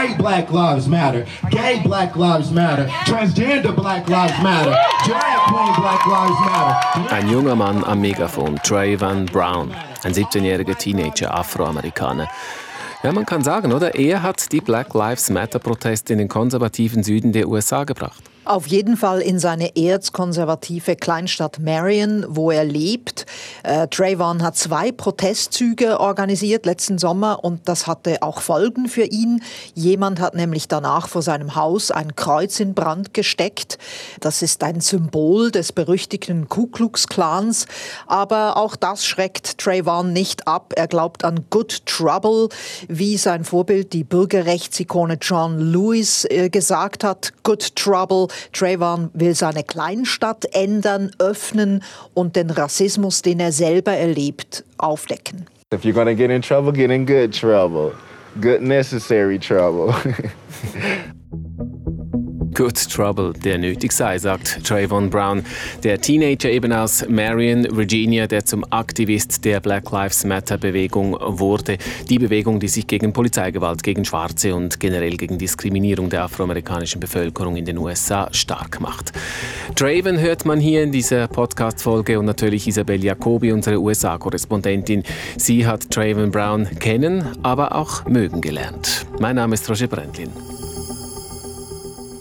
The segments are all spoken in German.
Straight Black Lives Matter. Gay Black Lives Matter. Transgender Black Lives Matter. Drag Queen Black Lives Matter. Ein junger Mann am Megafon, Trayvon Brown, ein 17-jähriger Teenager, Afroamerikaner. Ja, man kann sagen, oder? Er hat die Black Lives Matter-Proteste in den konservativen Süden der USA gebracht. Auf jeden Fall in seine erzkonservative Kleinstadt Marion, wo er lebt. Äh, Trayvon hat zwei Protestzüge organisiert letzten Sommer und das hatte auch Folgen für ihn. Jemand hat nämlich danach vor seinem Haus ein Kreuz in Brand gesteckt. Das ist ein Symbol des berüchtigten Ku Klux Klans. Aber auch das schreckt Trayvon nicht ab. Er glaubt an Good Trouble, wie sein Vorbild, die Bürgerrechtsikone John Lewis, äh, gesagt hat. Good Trouble Trayvon will seine Kleinstadt ändern, öffnen und den Rassismus, den er selber erlebt, aufdecken. If you're gonna get in trouble, get in good trouble. Good necessary trouble. Good Trouble, der nötig sei, sagt Trayvon Brown, der Teenager eben aus Marion, Virginia, der zum Aktivist der Black Lives Matter Bewegung wurde. Die Bewegung, die sich gegen Polizeigewalt, gegen Schwarze und generell gegen Diskriminierung der afroamerikanischen Bevölkerung in den USA stark macht. Trayvon hört man hier in dieser Podcast-Folge und natürlich Isabel Jacobi, unsere USA-Korrespondentin. Sie hat Trayvon Brown kennen, aber auch mögen gelernt. Mein Name ist Roger Brendlin.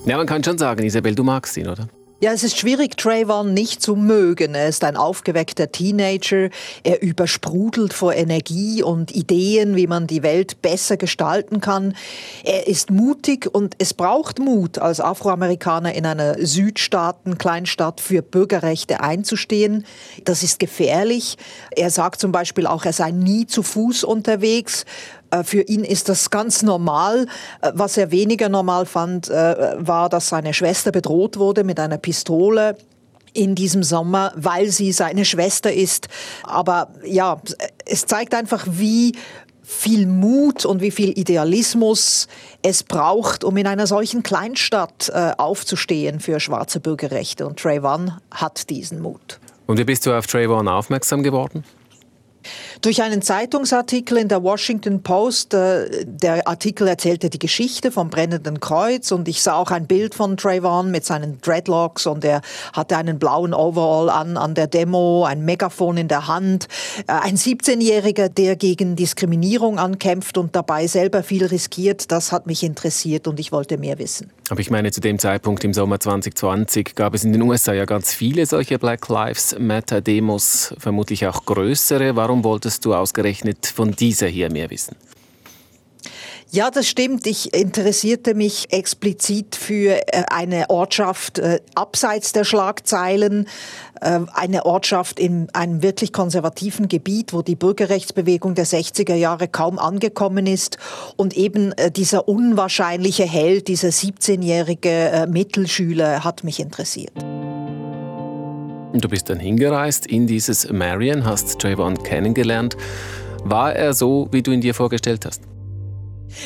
Ja, man kann schon sagen, Isabel, du magst ihn, oder? Ja, es ist schwierig, Trayvon nicht zu mögen. Er ist ein aufgeweckter Teenager. Er übersprudelt vor Energie und Ideen, wie man die Welt besser gestalten kann. Er ist mutig und es braucht Mut, als Afroamerikaner in einer Südstaaten-Kleinstadt für Bürgerrechte einzustehen. Das ist gefährlich. Er sagt zum Beispiel auch, er sei nie zu Fuß unterwegs. Äh, für ihn ist das ganz normal. Äh, was er weniger normal fand, äh, war, dass seine Schwester bedroht wurde mit einer Pistole in diesem Sommer, weil sie seine Schwester ist. Aber ja, es zeigt einfach, wie viel Mut und wie viel Idealismus es braucht, um in einer solchen Kleinstadt aufzustehen für schwarze Bürgerrechte. Und Trayvon hat diesen Mut. Und wie bist du auf Trayvon aufmerksam geworden? Durch einen Zeitungsartikel in der Washington Post, äh, der Artikel erzählte die Geschichte vom brennenden Kreuz und ich sah auch ein Bild von Trayvon mit seinen Dreadlocks und er hatte einen blauen Overall an an der Demo, ein Megafon in der Hand. Äh, ein 17-Jähriger, der gegen Diskriminierung ankämpft und dabei selber viel riskiert, das hat mich interessiert und ich wollte mehr wissen. Aber ich meine, zu dem Zeitpunkt im Sommer 2020 gab es in den USA ja ganz viele solche Black Lives Matter Demos, vermutlich auch größere. Warum wolltest du ausgerechnet von dieser hier mehr wissen? Ja, das stimmt. Ich interessierte mich explizit für äh, eine Ortschaft äh, abseits der Schlagzeilen, äh, eine Ortschaft in einem wirklich konservativen Gebiet, wo die Bürgerrechtsbewegung der 60er Jahre kaum angekommen ist und eben dieser unwahrscheinliche Held, dieser 17-jährige Mittelschüler hat mich interessiert. Du bist dann hingereist in dieses Marion, hast Trayvon kennengelernt. War er so, wie du ihn dir vorgestellt hast?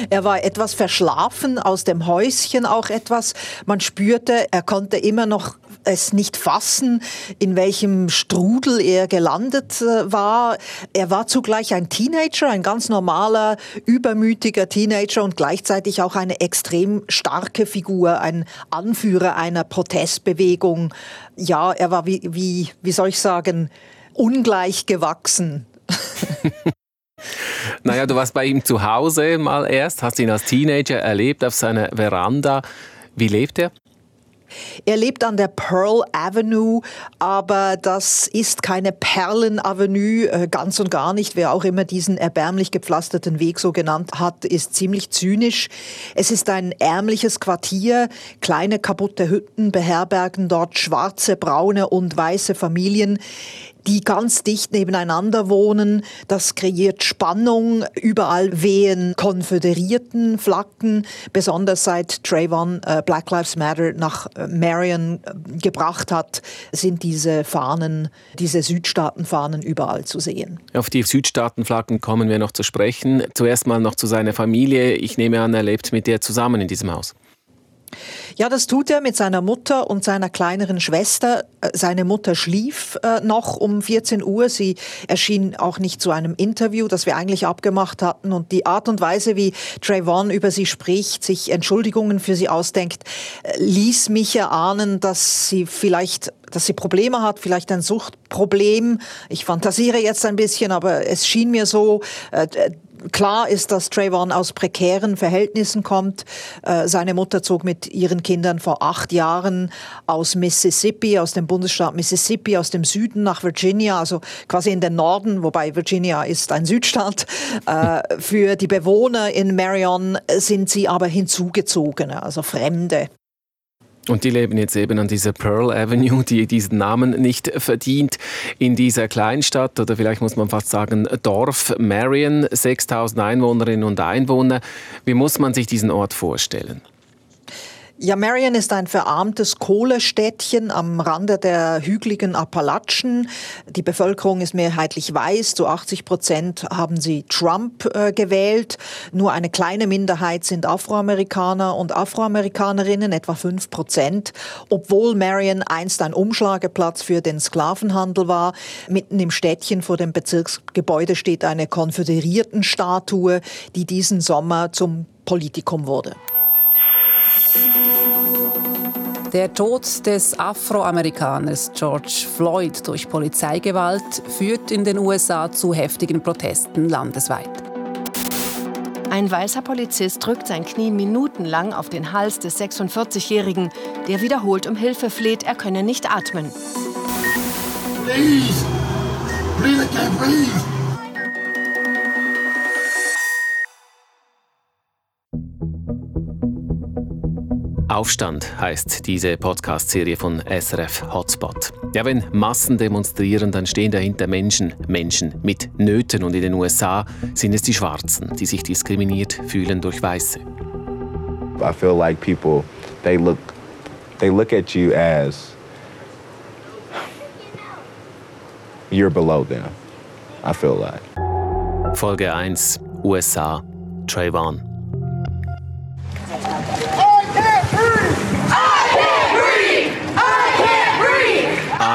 Er war etwas verschlafen, aus dem Häuschen auch etwas. Man spürte, er konnte immer noch es nicht fassen, in welchem Strudel er gelandet äh, war. Er war zugleich ein Teenager, ein ganz normaler, übermütiger Teenager und gleichzeitig auch eine extrem starke Figur, ein Anführer einer Protestbewegung. Ja, er war wie, wie, wie soll ich sagen, ungleich gewachsen. Naja, du warst bei ihm zu Hause mal erst, hast ihn als Teenager erlebt auf seiner Veranda. Wie lebt er? Er lebt an der Pearl Avenue, aber das ist keine Perlenavenue, äh, ganz und gar nicht. Wer auch immer diesen erbärmlich gepflasterten Weg so genannt hat, ist ziemlich zynisch. Es ist ein ärmliches Quartier, kleine kaputte Hütten beherbergen dort schwarze, braune und weiße Familien die ganz dicht nebeneinander wohnen. Das kreiert Spannung. Überall wehen konföderierten Flaggen. Besonders seit Trayvon äh, Black Lives Matter nach äh, Marion äh, gebracht hat, sind diese Fahnen, diese Südstaatenfahnen überall zu sehen. Auf die Südstaatenflaggen kommen wir noch zu sprechen. Zuerst mal noch zu seiner Familie. Ich nehme an, er lebt mit der zusammen in diesem Haus. Ja, das tut er mit seiner Mutter und seiner kleineren Schwester. Äh, seine Mutter schlief äh, noch um 14 Uhr. Sie erschien auch nicht zu einem Interview, das wir eigentlich abgemacht hatten. Und die Art und Weise, wie Trayvon über sie spricht, sich Entschuldigungen für sie ausdenkt, äh, ließ mich erahnen, dass sie vielleicht dass sie Probleme hat, vielleicht ein Suchtproblem. Ich fantasiere jetzt ein bisschen, aber es schien mir so, äh, Klar ist, dass Trayvon aus prekären Verhältnissen kommt. Äh, seine Mutter zog mit ihren Kindern vor acht Jahren aus Mississippi, aus dem Bundesstaat Mississippi, aus dem Süden nach Virginia, also quasi in den Norden, wobei Virginia ist ein Südstaat. Äh, für die Bewohner in Marion sind sie aber Hinzugezogene, also Fremde. Und die leben jetzt eben an dieser Pearl Avenue, die diesen Namen nicht verdient, in dieser Kleinstadt oder vielleicht muss man fast sagen Dorf Marion, 6000 Einwohnerinnen und Einwohner. Wie muss man sich diesen Ort vorstellen? Ja, Marion ist ein verarmtes Kohlestädtchen am Rande der hügeligen Appalachen. Die Bevölkerung ist mehrheitlich weiß. Zu 80 Prozent haben sie Trump äh, gewählt. Nur eine kleine Minderheit sind Afroamerikaner und Afroamerikanerinnen, etwa fünf Prozent. Obwohl Marion einst ein Umschlageplatz für den Sklavenhandel war. Mitten im Städtchen vor dem Bezirksgebäude steht eine Konföderiertenstatue, die diesen Sommer zum Politikum wurde. Der Tod des Afroamerikaners George Floyd durch Polizeigewalt führt in den USA zu heftigen Protesten landesweit. Ein weißer Polizist drückt sein Knie minutenlang auf den Hals des 46-Jährigen, der wiederholt um Hilfe fleht, er könne nicht atmen. Please. Please, Aufstand heißt diese Podcast-Serie von SRF Hotspot. Ja, wenn Massen demonstrieren, dann stehen dahinter Menschen, Menschen mit Nöten und in den USA sind es die Schwarzen, die sich diskriminiert fühlen durch Weiße. I feel like people they look they look at you as you're below them. I feel like. Folge 1 USA Trayvon.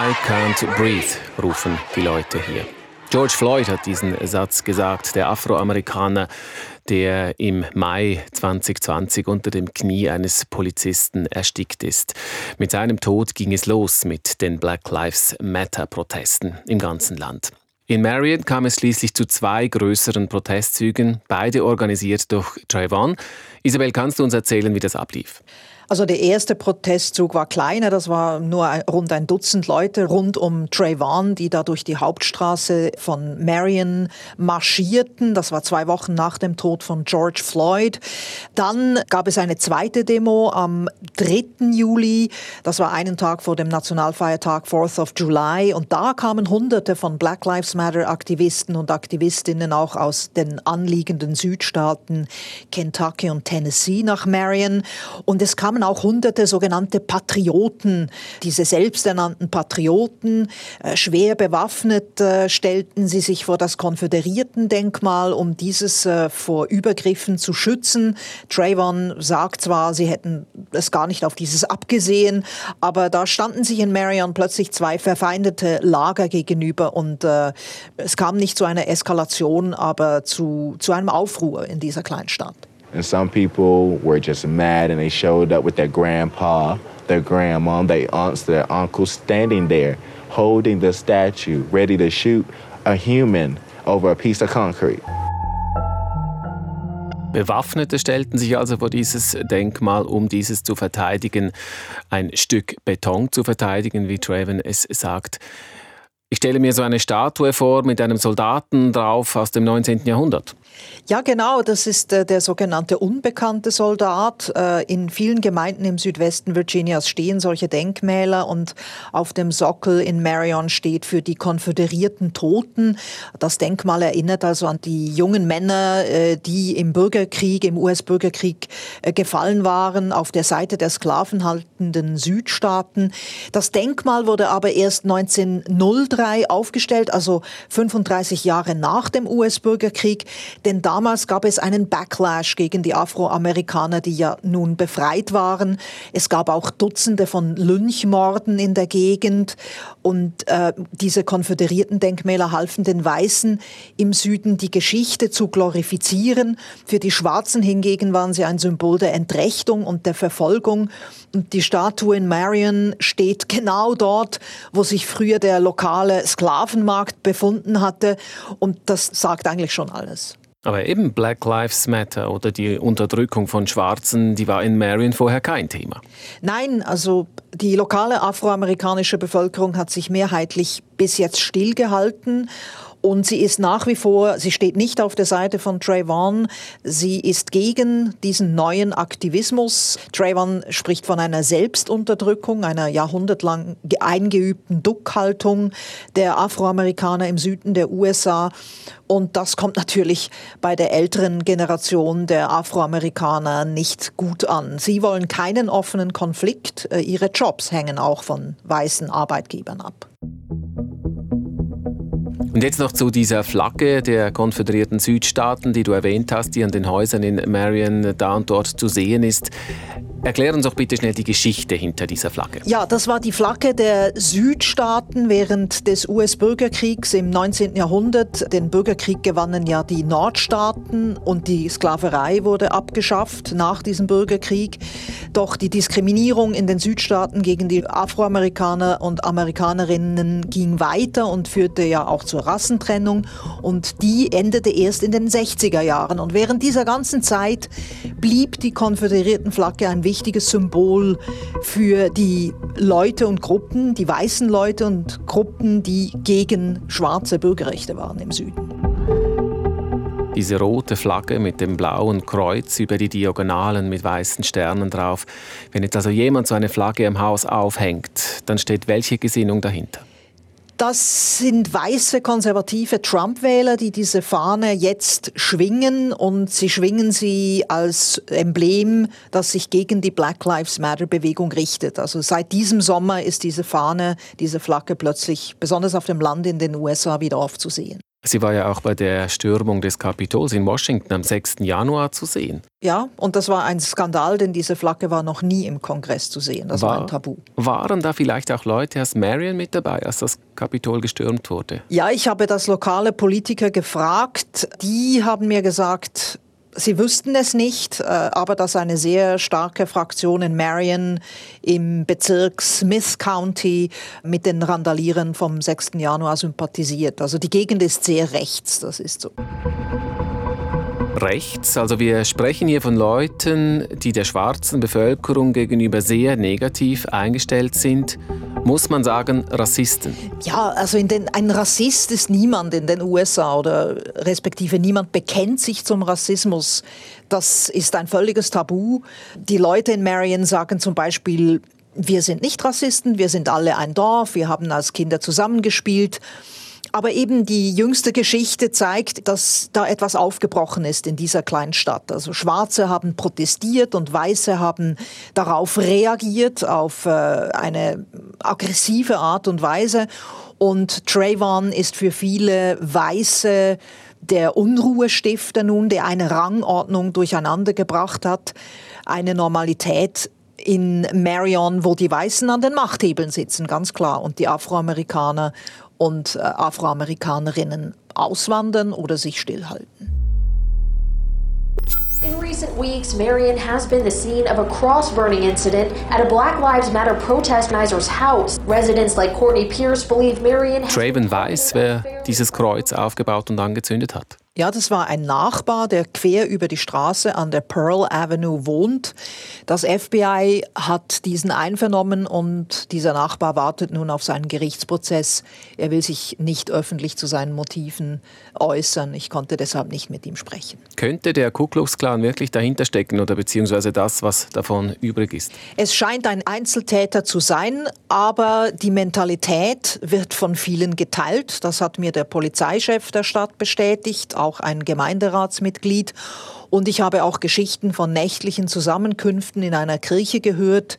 I can't breathe, rufen die Leute hier. George Floyd hat diesen Satz gesagt, der Afroamerikaner, der im Mai 2020 unter dem Knie eines Polizisten erstickt ist. Mit seinem Tod ging es los mit den Black Lives Matter-Protesten im ganzen Land. In Marion kam es schließlich zu zwei größeren Protestzügen, beide organisiert durch Trayvon. Isabel, kannst du uns erzählen, wie das ablief? Also der erste Protestzug war kleiner, das war nur rund ein Dutzend Leute rund um Trayvon, die da durch die Hauptstraße von Marion marschierten. Das war zwei Wochen nach dem Tod von George Floyd. Dann gab es eine zweite Demo am 3. Juli. Das war einen Tag vor dem Nationalfeiertag 4th of July. Und da kamen Hunderte von Black Lives Matter Aktivisten und Aktivistinnen auch aus den anliegenden Südstaaten Kentucky und Tennessee nach Marion. Und es kamen kamen auch hunderte sogenannte Patrioten, diese selbsternannten Patrioten, äh, schwer bewaffnet äh, stellten sie sich vor das Konföderiertendenkmal, um dieses äh, vor Übergriffen zu schützen. Trayvon sagt zwar, sie hätten es gar nicht auf dieses abgesehen, aber da standen sich in Marion plötzlich zwei verfeindete Lager gegenüber und äh, es kam nicht zu einer Eskalation, aber zu, zu einem Aufruhr in dieser Kleinstadt. And some people were just mad and they showed up with their grandpa, their grandma, their aunts, their uncles standing there holding the statue, ready to shoot a human over a piece of concrete. Bewaffnete stellten sich also vor dieses Denkmal, um dieses zu verteidigen, ein Stück Beton zu verteidigen, wie Traven es sagt. Ich stelle mir so eine Statue vor mit einem Soldaten drauf aus dem 19. Jahrhundert. Ja, genau, das ist äh, der sogenannte unbekannte Soldat. Äh, in vielen Gemeinden im Südwesten Virginias stehen solche Denkmäler und auf dem Sockel in Marion steht für die konföderierten Toten. Das Denkmal erinnert also an die jungen Männer, äh, die im Bürgerkrieg, im US-Bürgerkrieg äh, gefallen waren, auf der Seite der sklavenhaltenden Südstaaten. Das Denkmal wurde aber erst 1903 2003 aufgestellt, also 35 Jahre nach dem US-Bürgerkrieg, denn damals gab es einen Backlash gegen die Afroamerikaner, die ja nun befreit waren. Es gab auch Dutzende von Lynchmorden in der Gegend und äh, diese konföderierten Denkmäler halfen den Weißen im Süden die Geschichte zu glorifizieren. Für die Schwarzen hingegen waren sie ein Symbol der Entrechtung und der Verfolgung. Und die Statue in Marion steht genau dort, wo sich früher der lokale Sklavenmarkt befunden hatte. Und das sagt eigentlich schon alles. Aber eben Black Lives Matter oder die Unterdrückung von Schwarzen, die war in Marion vorher kein Thema. Nein, also die lokale afroamerikanische Bevölkerung hat sich mehrheitlich bis jetzt stillgehalten und sie ist nach wie vor, sie steht nicht auf der Seite von Trayvon. Sie ist gegen diesen neuen Aktivismus. Trayvon spricht von einer Selbstunterdrückung, einer jahrhundertlang eingeübten Duckhaltung der Afroamerikaner im Süden der USA. Und das kommt natürlich bei der älteren Generation der Afroamerikaner nicht gut an. Sie wollen keinen offenen Konflikt. Äh, ihre Jobs hängen auch von weißen Arbeitgebern ab. Und jetzt noch zu dieser Flagge der konföderierten Südstaaten, die du erwähnt hast, die an den Häusern in Marion da und dort zu sehen ist. Erklär uns doch bitte schnell die Geschichte hinter dieser Flagge. Ja, das war die Flagge der Südstaaten während des US-Bürgerkriegs im 19. Jahrhundert. Den Bürgerkrieg gewannen ja die Nordstaaten und die Sklaverei wurde abgeschafft nach diesem Bürgerkrieg. Doch die Diskriminierung in den Südstaaten gegen die Afroamerikaner und Amerikanerinnen ging weiter und führte ja auch zur Rassentrennung und die endete erst in den 60er Jahren. Und während dieser ganzen Zeit blieb die konföderierten Flagge ein wichtiges Symbol für die Leute und Gruppen, die weißen Leute und Gruppen, die gegen schwarze Bürgerrechte waren im Süden. Diese rote Flagge mit dem blauen Kreuz über die Diagonalen mit weißen Sternen drauf. Wenn jetzt also jemand so eine Flagge im Haus aufhängt, dann steht welche Gesinnung dahinter? Das sind weiße konservative Trump-Wähler, die diese Fahne jetzt schwingen und sie schwingen sie als Emblem, das sich gegen die Black Lives Matter-Bewegung richtet. Also seit diesem Sommer ist diese Fahne, diese Flagge plötzlich besonders auf dem Land in den USA wieder aufzusehen. Sie war ja auch bei der Stürmung des Kapitols in Washington am 6. Januar zu sehen. Ja, und das war ein Skandal, denn diese Flagge war noch nie im Kongress zu sehen. Das war, war ein Tabu. Waren da vielleicht auch Leute aus Marion mit dabei, als das Kapitol gestürmt wurde? Ja, ich habe das lokale Politiker gefragt. Die haben mir gesagt, Sie wüssten es nicht, äh, aber dass eine sehr starke Fraktion in Marion im Bezirk Smith County mit den Randalieren vom 6. Januar sympathisiert. Also die Gegend ist sehr rechts, das ist so rechts. Also wir sprechen hier von Leuten, die der schwarzen Bevölkerung gegenüber sehr negativ eingestellt sind. Muss man sagen, Rassisten? Ja, also den, ein Rassist ist niemand in den USA oder respektive niemand bekennt sich zum Rassismus. Das ist ein völliges Tabu. Die Leute in Marion sagen zum Beispiel, wir sind nicht Rassisten, wir sind alle ein Dorf, wir haben als Kinder zusammengespielt. Aber eben die jüngste Geschichte zeigt, dass da etwas aufgebrochen ist in dieser kleinen Stadt. Also Schwarze haben protestiert und Weiße haben darauf reagiert, auf äh, eine aggressive Art und Weise. Und Trayvon ist für viele Weiße der Unruhestifter nun, der eine Rangordnung durcheinander gebracht hat, eine Normalität in Marion, wo die Weißen an den Machthebeln sitzen, ganz klar, und die Afroamerikaner und äh, Afroamerikanerinnen auswandern oder sich stillhalten. In recent weeks, Marion has been the scene of a cross burning incident at a Black Lives Matter protest organizer's house. Residents like Courtney Pierce believe Marion. Traven weiß, wer dieses Kreuz aufgebaut und angezündet hat. Ja, das war ein Nachbar, der quer über die Straße an der Pearl Avenue wohnt. Das FBI hat diesen einvernommen und dieser Nachbar wartet nun auf seinen Gerichtsprozess. Er will sich nicht öffentlich zu seinen Motiven äußern. Ich konnte deshalb nicht mit ihm sprechen. Könnte der Ku Klux Klan wirklich dahinter stecken oder beziehungsweise das, was davon übrig ist? Es scheint ein Einzeltäter zu sein, aber die Mentalität wird von vielen geteilt. Das hat mir der Polizeichef der Stadt bestätigt auch ein Gemeinderatsmitglied. Und ich habe auch Geschichten von nächtlichen Zusammenkünften in einer Kirche gehört.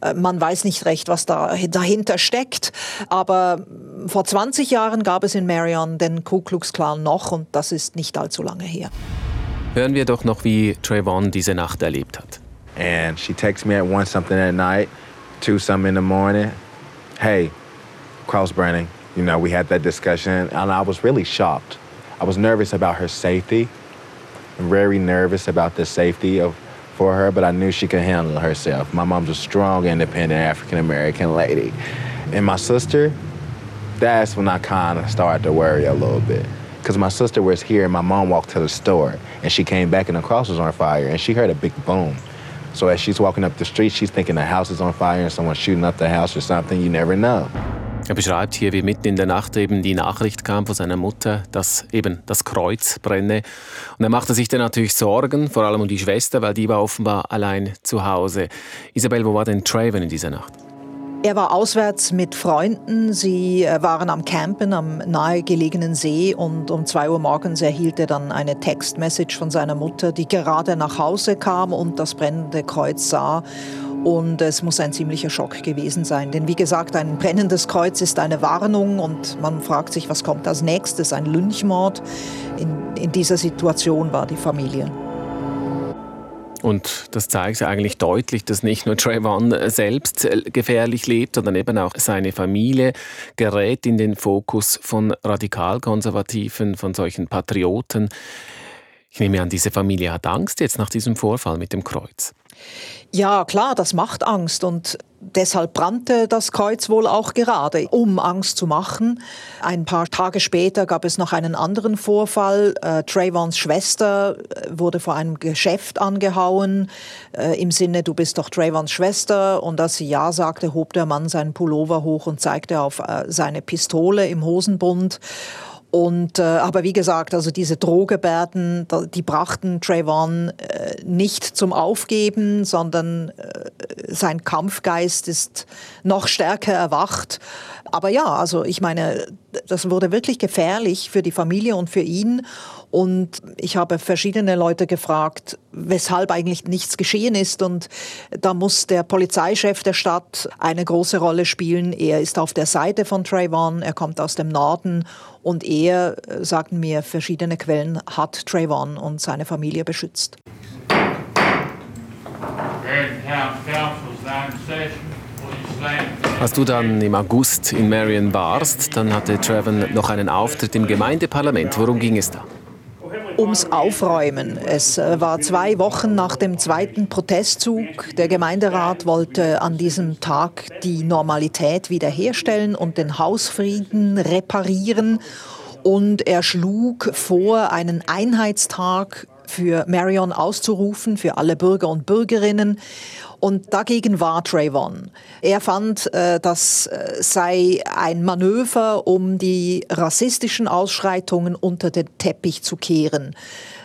Äh, man weiß nicht recht, was da dahinter steckt. Aber vor 20 Jahren gab es in Marion den Ku Klux Klan noch und das ist nicht allzu lange her. Hören wir doch noch, wie Trayvon diese Nacht erlebt hat. And she texts me at one something at night, two something in the morning. Hey, cross burning. You know, we had that discussion, and I was really shocked. I was nervous about her safety, very nervous about the safety of for her, but I knew she could handle herself. My mom's a strong, independent African American lady. And my sister, that's when I kind of started to worry a little bit. Because my sister was here and my mom walked to the store and she came back and the cross was on fire and she heard a big boom. So as she's walking up the street, she's thinking the house is on fire and someone's shooting up the house or something. You never know. Er beschreibt hier, wie mitten in der Nacht eben die Nachricht kam von seiner Mutter, dass eben das Kreuz brenne. Und er machte sich dann natürlich Sorgen, vor allem um die Schwester, weil die war offenbar allein zu Hause. Isabel, wo war denn Traven in dieser Nacht? Er war auswärts mit Freunden. Sie äh, waren am Campen am nahegelegenen See und um zwei Uhr morgens erhielt er dann eine Textmessage von seiner Mutter, die gerade nach Hause kam und das brennende Kreuz sah und es muss ein ziemlicher Schock gewesen sein. Denn wie gesagt, ein brennendes Kreuz ist eine Warnung und man fragt sich, was kommt als nächstes? Ein Lynchmord. In, in dieser Situation war die Familie. Und das zeigt eigentlich deutlich, dass nicht nur Trayvon selbst gefährlich lebt, sondern eben auch seine Familie gerät in den Fokus von Radikalkonservativen, von solchen Patrioten. Ich nehme an, diese Familie hat Angst jetzt nach diesem Vorfall mit dem Kreuz. Ja, klar, das macht Angst und deshalb brannte das Kreuz wohl auch gerade, um Angst zu machen. Ein paar Tage später gab es noch einen anderen Vorfall. Äh, Trayvons Schwester äh, wurde vor einem Geschäft angehauen, äh, im Sinne, du bist doch Trayvons Schwester. Und als sie ja sagte, hob der Mann seinen Pullover hoch und zeigte auf äh, seine Pistole im Hosenbund. Und, äh, aber wie gesagt, also diese Drohgebärden, die brachten Trayvon äh, nicht zum Aufgeben, sondern äh, sein Kampfgeist ist noch stärker erwacht. Aber ja, also ich meine, das wurde wirklich gefährlich für die Familie und für ihn. Und ich habe verschiedene Leute gefragt, weshalb eigentlich nichts geschehen ist. Und da muss der Polizeichef der Stadt eine große Rolle spielen. Er ist auf der Seite von Trayvon, er kommt aus dem Norden und er, äh, sagten mir verschiedene Quellen, hat Trayvon und seine Familie beschützt. Als du dann im August in Marion warst, dann hatte Trayvon noch einen Auftritt im Gemeindeparlament. Worum ging es da? ums Aufräumen. Es äh, war zwei Wochen nach dem zweiten Protestzug. Der Gemeinderat wollte an diesem Tag die Normalität wiederherstellen und den Hausfrieden reparieren. Und er schlug vor, einen Einheitstag für Marion auszurufen, für alle Bürger und Bürgerinnen. Und dagegen war Trayvon. Er fand, äh, das äh, sei ein Manöver, um die rassistischen Ausschreitungen unter den Teppich zu kehren.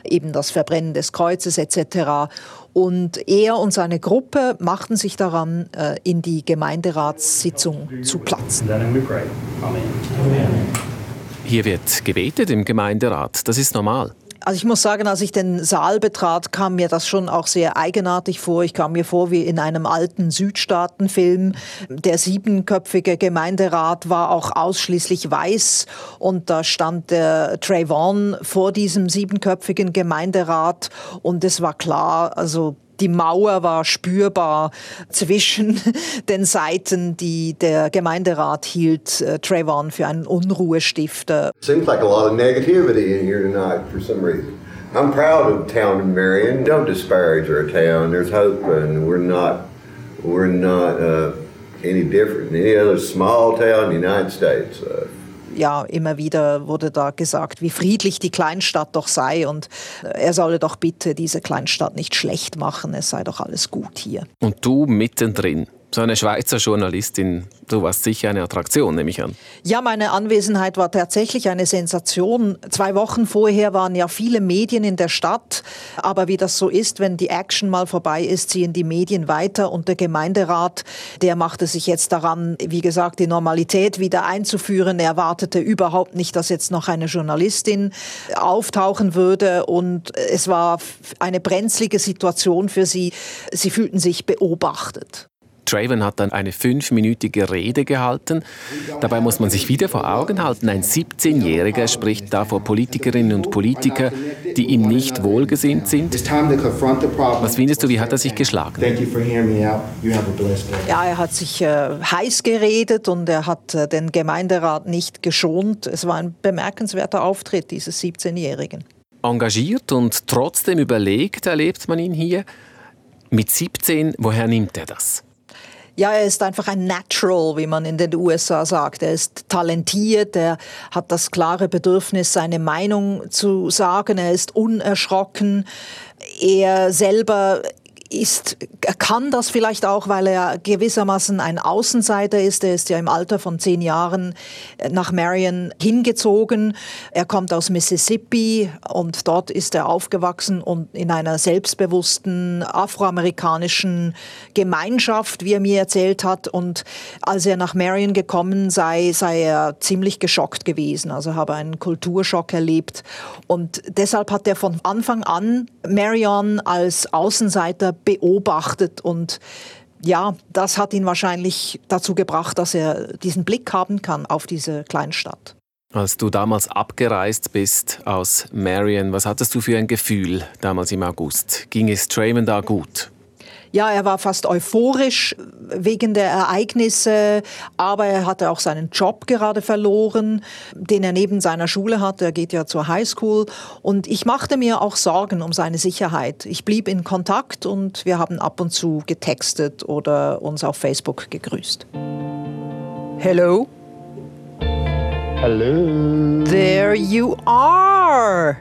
Eben das Verbrennen des Kreuzes etc. Und er und seine Gruppe machten sich daran, äh, in die Gemeinderatssitzung zu platzen. Hier wird gebetet im Gemeinderat. Das ist normal. Also ich muss sagen, als ich den Saal betrat, kam mir das schon auch sehr eigenartig vor. Ich kam mir vor wie in einem alten Südstaatenfilm. Der siebenköpfige Gemeinderat war auch ausschließlich weiß und da stand der Trayvon vor diesem siebenköpfigen Gemeinderat und es war klar, also die Mauer war spürbar zwischen den Seiten, die der Gemeinderat hielt, äh, Trayvon für einen Unruhestifter. Seems like a lot of negativity in here tonight for some reason. I'm proud of town of Marion. Don't disparage our town. There's hope, and we're not we're not uh, any different than any other small town in the United States. Uh, ja, immer wieder wurde da gesagt, wie friedlich die Kleinstadt doch sei. Und äh, er solle doch bitte diese Kleinstadt nicht schlecht machen, es sei doch alles gut hier. Und du mittendrin so eine Schweizer Journalistin, du warst sicher eine Attraktion, nehme ich an. Ja, meine Anwesenheit war tatsächlich eine Sensation. Zwei Wochen vorher waren ja viele Medien in der Stadt, aber wie das so ist, wenn die Action mal vorbei ist, ziehen die Medien weiter und der Gemeinderat, der machte sich jetzt daran, wie gesagt, die Normalität wieder einzuführen. Er erwartete überhaupt nicht, dass jetzt noch eine Journalistin auftauchen würde und es war eine brenzlige Situation für sie. Sie fühlten sich beobachtet. Trayvon hat dann eine fünfminütige Rede gehalten. Dabei muss man sich wieder vor Augen halten, ein 17-Jähriger spricht da vor Politikerinnen und Politikern, die ihm nicht wohlgesinnt sind. Was findest du, wie hat er sich geschlagen? Ja, er hat sich äh, heiß geredet und er hat äh, den Gemeinderat nicht geschont. Es war ein bemerkenswerter Auftritt dieses 17-Jährigen. Engagiert und trotzdem überlegt erlebt man ihn hier. Mit 17, woher nimmt er das? Ja, er ist einfach ein Natural, wie man in den USA sagt. Er ist talentiert, er hat das klare Bedürfnis, seine Meinung zu sagen, er ist unerschrocken. Er selber ist, kann das vielleicht auch, weil er gewissermaßen ein Außenseiter ist. Er ist ja im Alter von zehn Jahren nach Marion hingezogen. Er kommt aus Mississippi und dort ist er aufgewachsen und in einer selbstbewussten afroamerikanischen Gemeinschaft, wie er mir erzählt hat. Und als er nach Marion gekommen sei, sei er ziemlich geschockt gewesen. Also habe einen Kulturschock erlebt. Und deshalb hat er von Anfang an Marion als Außenseiter beobachtet und ja, das hat ihn wahrscheinlich dazu gebracht, dass er diesen Blick haben kann auf diese Kleinstadt. Als du damals abgereist bist aus Marion, was hattest du für ein Gefühl damals im August? Ging es Trayvon da gut? Ja, er war fast euphorisch wegen der Ereignisse, aber er hatte auch seinen Job gerade verloren, den er neben seiner Schule hatte. Er geht ja zur Highschool und ich machte mir auch Sorgen um seine Sicherheit. Ich blieb in Kontakt und wir haben ab und zu getextet oder uns auf Facebook gegrüßt. Hello? Hello. There you are.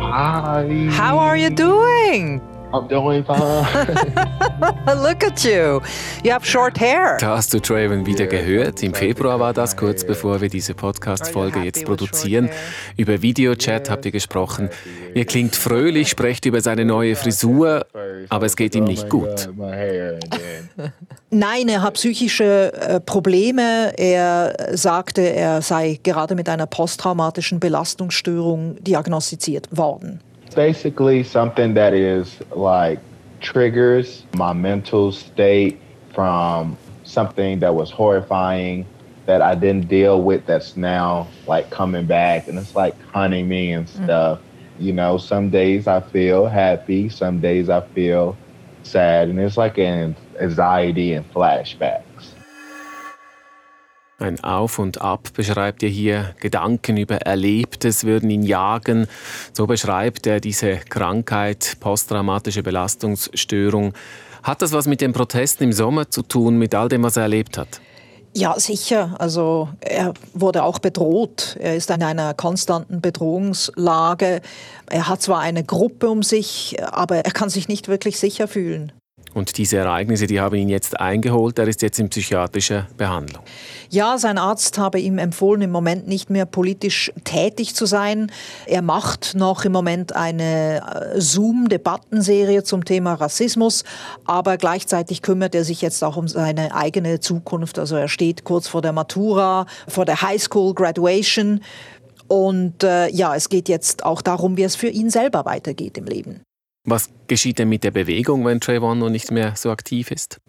Hi. How are you doing? I'm doing fine. Look at you. You have short hair. Da hast du Trayvon wieder gehört. Im Februar war das, kurz bevor wir diese Podcast-Folge jetzt produzieren. Über Videochat habt ihr gesprochen. Ihr klingt fröhlich, sprecht über seine neue Frisur, aber es geht ihm nicht gut. Nein, er hat psychische äh, Probleme. Er sagte, er sei gerade mit einer posttraumatischen Belastungsstörung diagnostiziert worden. Basically something that is like triggers my mental state from something that was horrifying that I didn't deal with that's now like coming back and it's like hunting me and mm-hmm. stuff. You know, some days I feel happy, some days I feel sad, and it's like an anxiety and flashbacks. Ein Auf und Ab beschreibt er hier. Gedanken über Erlebtes würden ihn jagen. So beschreibt er diese Krankheit, posttraumatische Belastungsstörung. Hat das was mit den Protesten im Sommer zu tun, mit all dem, was er erlebt hat? Ja, sicher. Also er wurde auch bedroht. Er ist in einer konstanten Bedrohungslage. Er hat zwar eine Gruppe um sich, aber er kann sich nicht wirklich sicher fühlen. Und diese Ereignisse, die haben ihn jetzt eingeholt. Er ist jetzt in psychiatrischer Behandlung. Ja, sein Arzt habe ihm empfohlen, im Moment nicht mehr politisch tätig zu sein. Er macht noch im Moment eine äh, Zoom-Debattenserie zum Thema Rassismus, aber gleichzeitig kümmert er sich jetzt auch um seine eigene Zukunft. Also er steht kurz vor der Matura, vor der Highschool Graduation. Und äh, ja, es geht jetzt auch darum, wie es für ihn selber weitergeht im Leben. Was geschieht denn mit der Bewegung, wenn Trayvon nun nicht mehr so aktiv ist?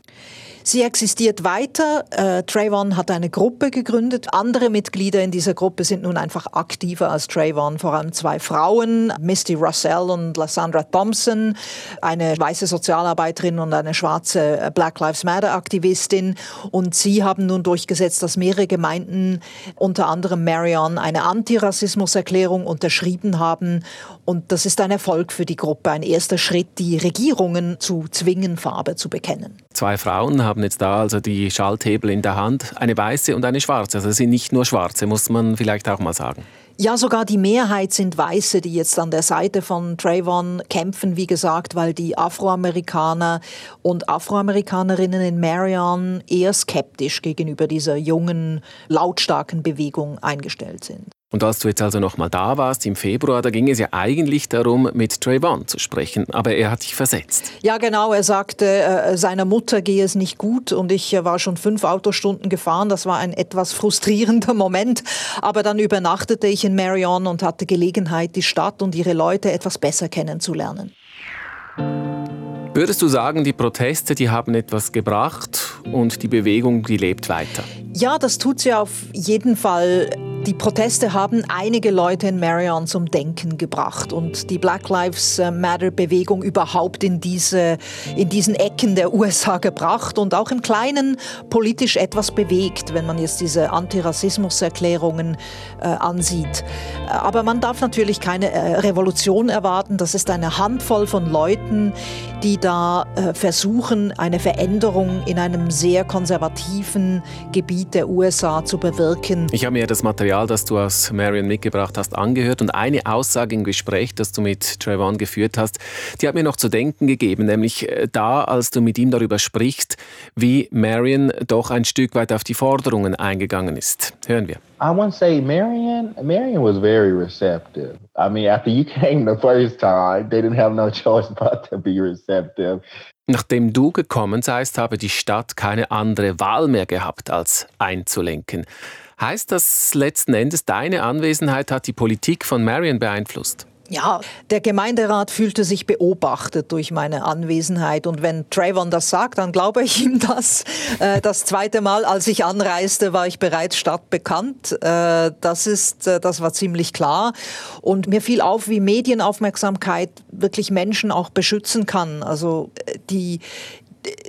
Sie existiert weiter. Äh, Trayvon hat eine Gruppe gegründet. Andere Mitglieder in dieser Gruppe sind nun einfach aktiver als Trayvon. Vor allem zwei Frauen, Misty Russell und Lysandra Thompson, eine weiße Sozialarbeiterin und eine schwarze äh, Black Lives Matter Aktivistin. Und sie haben nun durchgesetzt, dass mehrere Gemeinden, unter anderem Marion, eine Antirassismuserklärung unterschrieben haben. Und das ist ein Erfolg für die Gruppe, ein erster Schritt, die Regierungen zu zwingen, Farbe zu bekennen. Zwei Frauen haben jetzt da also die Schalthebel in der Hand, eine weiße und eine schwarze. Also sind nicht nur schwarze, muss man vielleicht auch mal sagen. Ja, sogar die Mehrheit sind Weiße, die jetzt an der Seite von Trayvon kämpfen, wie gesagt, weil die Afroamerikaner und Afroamerikanerinnen in Marion eher skeptisch gegenüber dieser jungen, lautstarken Bewegung eingestellt sind. Und als du jetzt also nochmal da warst im Februar, da ging es ja eigentlich darum, mit Trayvon zu sprechen, aber er hat dich versetzt. Ja, genau. Er sagte, äh, seiner Mutter gehe es nicht gut und ich äh, war schon fünf Autostunden gefahren. Das war ein etwas frustrierender Moment. Aber dann übernachtete ich in Marion und hatte Gelegenheit, die Stadt und ihre Leute etwas besser kennenzulernen. Würdest du sagen, die Proteste, die haben etwas gebracht und die Bewegung, die lebt weiter. Ja, das tut sie auf jeden Fall. Die Proteste haben einige Leute in Marion zum Denken gebracht und die Black Lives Matter Bewegung überhaupt in diese, in diesen Ecken der USA gebracht und auch im Kleinen politisch etwas bewegt, wenn man jetzt diese Antirassismuserklärungen äh, ansieht. Aber man darf natürlich keine äh, Revolution erwarten. Das ist eine Handvoll von Leuten, die da äh, versuchen, eine Veränderung in einem sehr konservativen Gebiet der USA zu bewirken. Ich habe mir das Material Material, das du aus Marion mitgebracht hast, angehört und eine Aussage im Gespräch, das du mit Trayvon geführt hast, die hat mir noch zu denken gegeben, nämlich äh, da, als du mit ihm darüber sprichst, wie Marion doch ein Stück weit auf die Forderungen eingegangen ist. Hören wir. I want to say Marion, Marion was very receptive. I mean, after you came the first time, they didn't have no choice but to be receptive. Nachdem du gekommen seist, habe die Stadt keine andere Wahl mehr gehabt, als einzulenken. Heißt das letzten Endes, deine Anwesenheit hat die Politik von Marion beeinflusst? Ja, der Gemeinderat fühlte sich beobachtet durch meine Anwesenheit und wenn Trayvon das sagt, dann glaube ich ihm das. Äh, das zweite Mal, als ich anreiste, war ich bereits stadtbekannt. Äh, das ist, äh, das war ziemlich klar und mir fiel auf, wie Medienaufmerksamkeit wirklich Menschen auch beschützen kann. Also die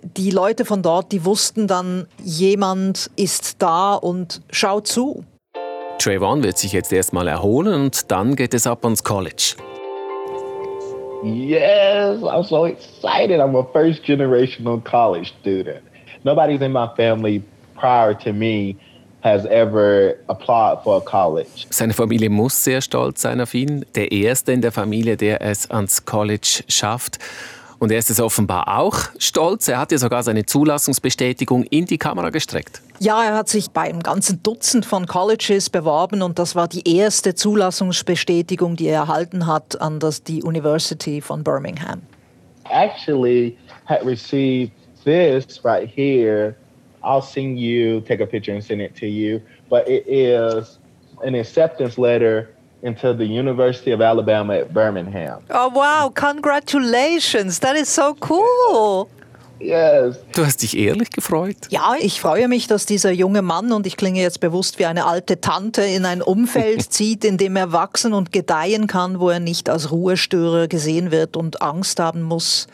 die Leute von dort, die wussten dann, jemand ist da und schaut zu. Trayvon wird sich jetzt erstmal erholen und dann geht es ab ans College. Yes, I'm so excited. I'm a first generational college student. Nobody's in my family prior to me has ever applied for a college. Seine Familie muss sehr stolz sein auf ihn. Der erste in der Familie, der es ans College schafft. Und er ist es offenbar auch stolz. Er hat ja sogar seine Zulassungsbestätigung in die Kamera gestreckt. Ja, er hat sich bei einem ganzen Dutzend von Colleges beworben und das war die erste Zulassungsbestätigung, die er erhalten hat an das, die University von Birmingham. Actually had received this right here. I'll send you, take a picture and send it to you. But it is an acceptance letter into the University of Alabama at Birmingham. Oh wow, congratulations. That is so cool. Yes. Du hast dich ehrlich gefreut? Ja, ich freue mich, dass dieser junge Mann, und ich klinge jetzt bewusst wie eine alte Tante, in ein Umfeld zieht, in dem er wachsen und gedeihen kann, wo er nicht als Ruhestörer gesehen wird und Angst haben muss,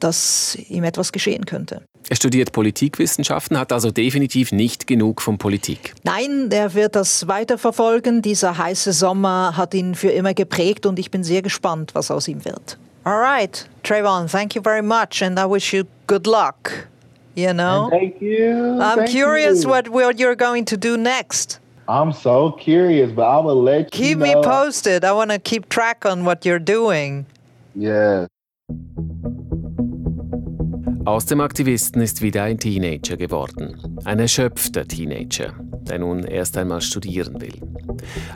dass ihm etwas geschehen könnte. Er studiert Politikwissenschaften, hat also definitiv nicht genug von Politik. Nein, er wird das weiterverfolgen. Dieser heiße Sommer hat ihn für immer geprägt und ich bin sehr gespannt, was aus ihm wird. All right, Trayvon, thank you very much and I wish you good luck. You know? And thank you. I'm thank curious you. what, what you're going to do next. I'm so curious, but I will let keep you know. Keep me posted. I want to keep track on what you're doing. Yes. Aus dem Aktivisten ist wieder ein Teenager geworden. Ein erschöpfter Teenager, der nun erst einmal studieren will.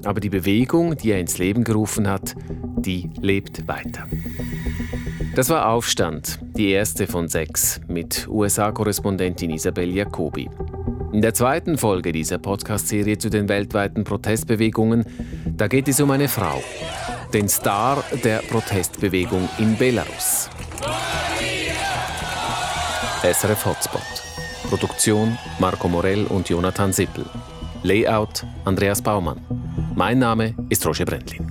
Aber die Bewegung, die er ins Leben gerufen hat, die lebt weiter. Das war Aufstand, die erste von sechs, mit USA-Korrespondentin Isabel Jacobi. In der zweiten Folge dieser Podcast-Serie zu den weltweiten Protestbewegungen, da geht es um eine Frau, den Star der Protestbewegung in Belarus. SRF Hotspot. Produktion Marco Morell und Jonathan Sippel. Layout Andreas Baumann. Mein Name ist Roger Brendlin.